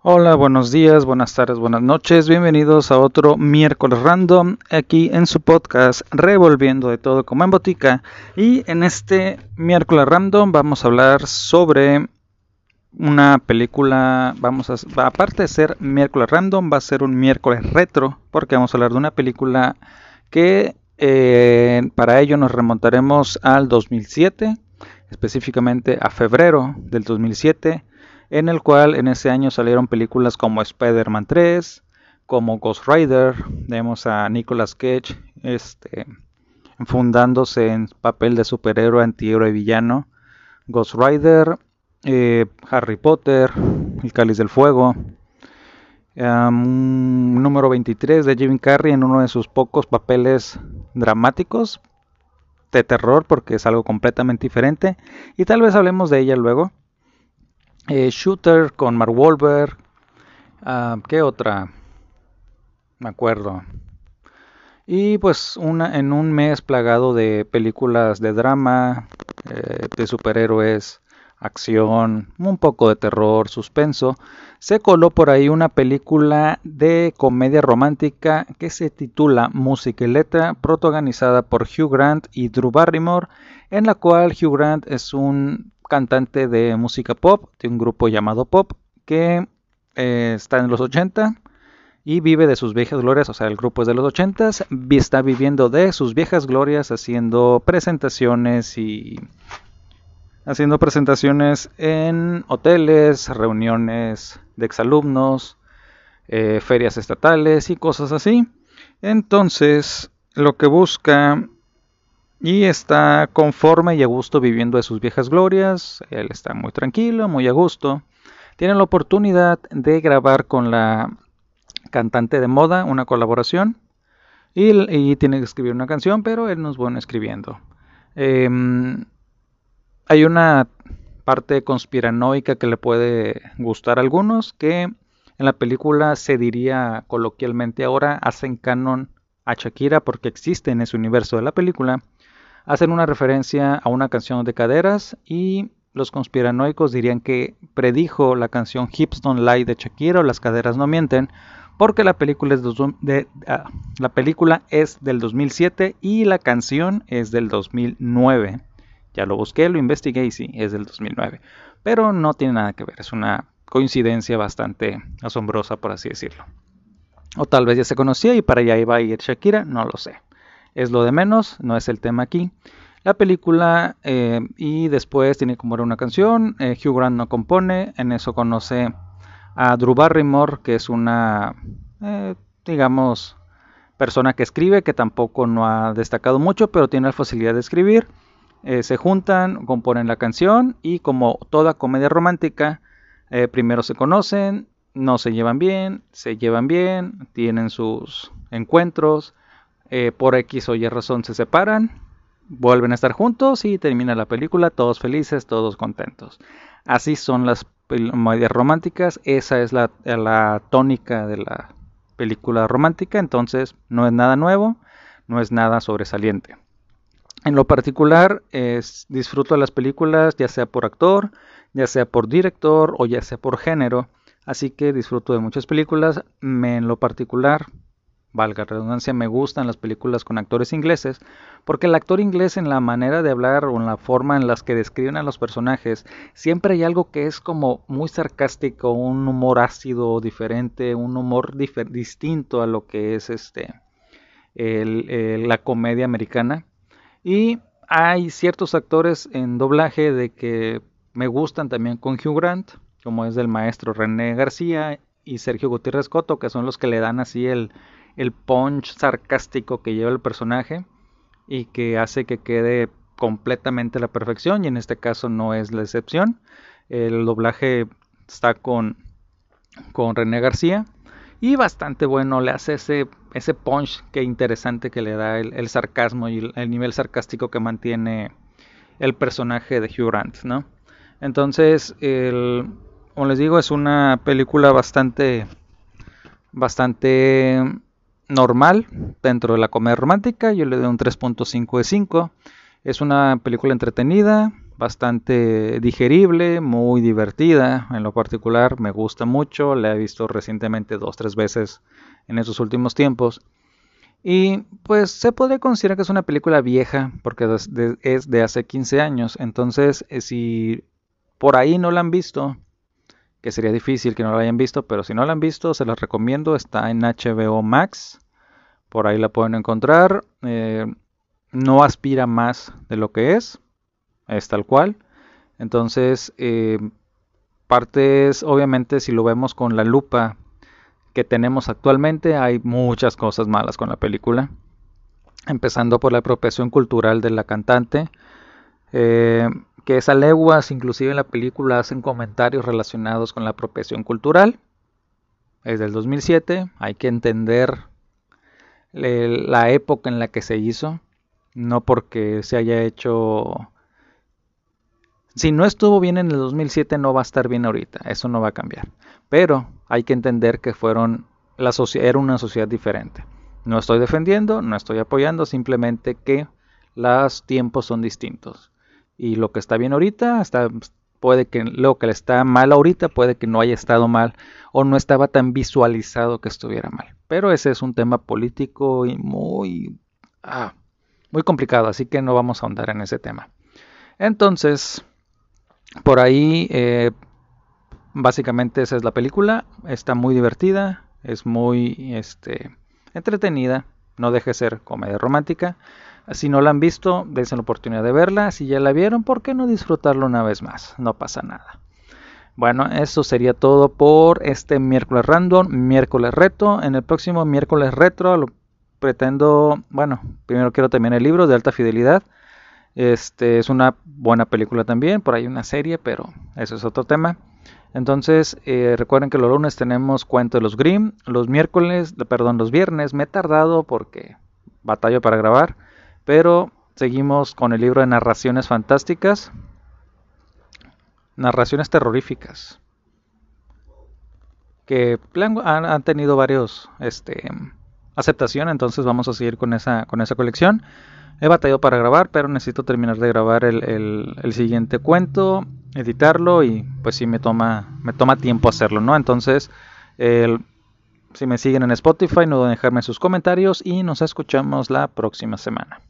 Hola, buenos días, buenas tardes, buenas noches. Bienvenidos a otro miércoles random aquí en su podcast Revolviendo de todo como en botica. Y en este miércoles random vamos a hablar sobre una película. Vamos a, aparte de ser miércoles random, va a ser un miércoles retro porque vamos a hablar de una película que eh, para ello nos remontaremos al 2007, específicamente a febrero del 2007 en el cual en ese año salieron películas como Spider-Man 3, como Ghost Rider, vemos a Nicolas Cage este, fundándose en papel de superhéroe, antihéroe villano, Ghost Rider, eh, Harry Potter, El Cáliz del Fuego, número 23 de Jim Carrey en uno de sus pocos papeles dramáticos de terror porque es algo completamente diferente y tal vez hablemos de ella luego. Eh, Shooter con Mark Wahlberg. Ah, ¿Qué otra? Me acuerdo. Y pues una, en un mes plagado de películas de drama, eh, de superhéroes, acción, un poco de terror, suspenso, se coló por ahí una película de comedia romántica que se titula Música y Letra, protagonizada por Hugh Grant y Drew Barrymore, en la cual Hugh Grant es un cantante de música pop, de un grupo llamado Pop, que eh, está en los 80 y vive de sus viejas glorias, o sea, el grupo es de los 80, está viviendo de sus viejas glorias haciendo presentaciones y haciendo presentaciones en hoteles, reuniones de exalumnos, eh, ferias estatales y cosas así. Entonces, lo que busca y está conforme y a gusto viviendo de sus viejas glorias. Él está muy tranquilo, muy a gusto. Tiene la oportunidad de grabar con la cantante de moda una colaboración. Y, tiene que escribir una canción, pero él no es bueno escribiendo. Em, hay una parte conspiranoica que le puede gustar a algunos, que en la película se diría coloquialmente ahora hacen canon a Shakira porque existe en ese universo de la película hacen una referencia a una canción de caderas y los conspiranoicos dirían que predijo la canción Hips Don't Lie de Shakira o Las caderas no mienten porque la película, es ah, la película es del 2007 y la canción es del 2009. Ya lo busqué, lo investigué y sí, es del 2009. Pero no tiene nada que ver, es una coincidencia bastante asombrosa por así decirlo. O tal vez ya se conocía y para allá iba a ir Shakira, no lo sé es lo de menos, no es el tema aquí. La película eh, y después tiene como una canción, eh, Hugh Grant no compone, en eso conoce a Drew Barrymore, que es una, eh, digamos, persona que escribe, que tampoco no ha destacado mucho, pero tiene la facilidad de escribir. se juntan, componen la canción y como toda comedia romántica, primero se conocen, no se llevan bien, se llevan bien, tienen sus encuentros, eh, por X o Y razón se separan, vuelven a estar juntos y termina la película todos felices, todos contentos. Así son las comedias románticas, esa es la, tónica de la película romántica, entonces no es nada nuevo, no es nada sobresaliente. En lo particular, disfruto de las películas ya sea por actor, ya sea por director o ya sea por género, así que disfruto de muchas películas. Me, en lo particular, valga redundancia, me gustan las películas con actores ingleses, porque el actor inglés en la manera de hablar o en la forma en las que describen a los personajes, siempre hay algo que es como muy sarcástico, un humor ácido diferente, un humor distinto a lo que es este la comedia americana. Y hay ciertos actores en doblaje de que me gustan también con Hugh Grant, como es el maestro René García y Sergio Gutiérrez Coto, que son los que le dan así el, el punch sarcástico que lleva el personaje y que hace que quede completamente la perfección y en este caso no es la excepción. El doblaje está con, con René García y bastante bueno, le hace ese, ese punch que interesante que le da el, sarcasmo y el, nivel sarcástico que mantiene el personaje de Hugh Grant, ¿no? Entonces, como les digo, es una película bastante, bastante normal dentro de la comedia romántica. Yo le doy un 3.5 de 5. Es una película entretenida, bastante digerible, muy divertida. En lo particular me gusta mucho, la he visto recientemente dos, tres veces en esos últimos tiempos. Y pues se puede considerar que es una película vieja porque es de hace 15 años. Entonces, eh, si por ahí no la han visto, que sería difícil que no la hayan visto, pero si no la han visto, se las recomiendo. Está en HBO Max. Por ahí la pueden encontrar. Eh, no aspira más de lo que es. Es tal cual. Entonces, eh, partes, obviamente, si lo vemos con la lupa que tenemos actualmente, hay muchas cosas malas con la película. Empezando por la apropiación cultural de la cantante. Eh, que es leguas, inclusive en la película hacen comentarios relacionados con la apropiación cultural. Es del 2007, hay que entender la época en la que se hizo, no porque se haya hecho... Si no estuvo bien en el 2007 no va a estar bien ahorita, eso no va a cambiar. Pero hay que entender que fueron la era una sociedad diferente. No estoy defendiendo, no estoy apoyando, simplemente que los tiempos son distintos. Y lo que está bien ahorita, está, puede que lo que está mal ahorita puede que no haya estado mal o no estaba tan visualizado que estuviera mal. Pero ese es un tema político y muy, ah, muy complicado, así que no vamos a ahondar en ese tema. Entonces, por ahí, eh, básicamente esa es la película. Está muy divertida, es muy este, entretenida, no deje de ser comedia romántica. Si no la han visto, dense la oportunidad de verla. Si ya la vieron, ¿por qué no disfrutarlo una vez más? No pasa nada. Bueno, eso sería todo por este miércoles random, miércoles reto. En el próximo miércoles retro lo pretendo, bueno, primero quiero terminar el libro de alta fidelidad. Este es una buena película también, por ahí una serie, pero eso es otro tema. Entonces, eh, recuerden que los lunes tenemos cuento de los Grimm, los miércoles, perdón, los viernes me he tardado porque batallo para grabar, pero seguimos con el libro de narraciones fantásticas narraciones terroríficas que han, tenido varios este, aceptación, entonces vamos a seguir con esa, con esa colección. He batallado para grabar, pero necesito terminar de grabar el, siguiente cuento, editarlo y pues sí me toma, me toma tiempo hacerlo, ¿no? Entonces, si me siguen en Spotify, no dejarme sus comentarios y nos escuchamos la próxima semana.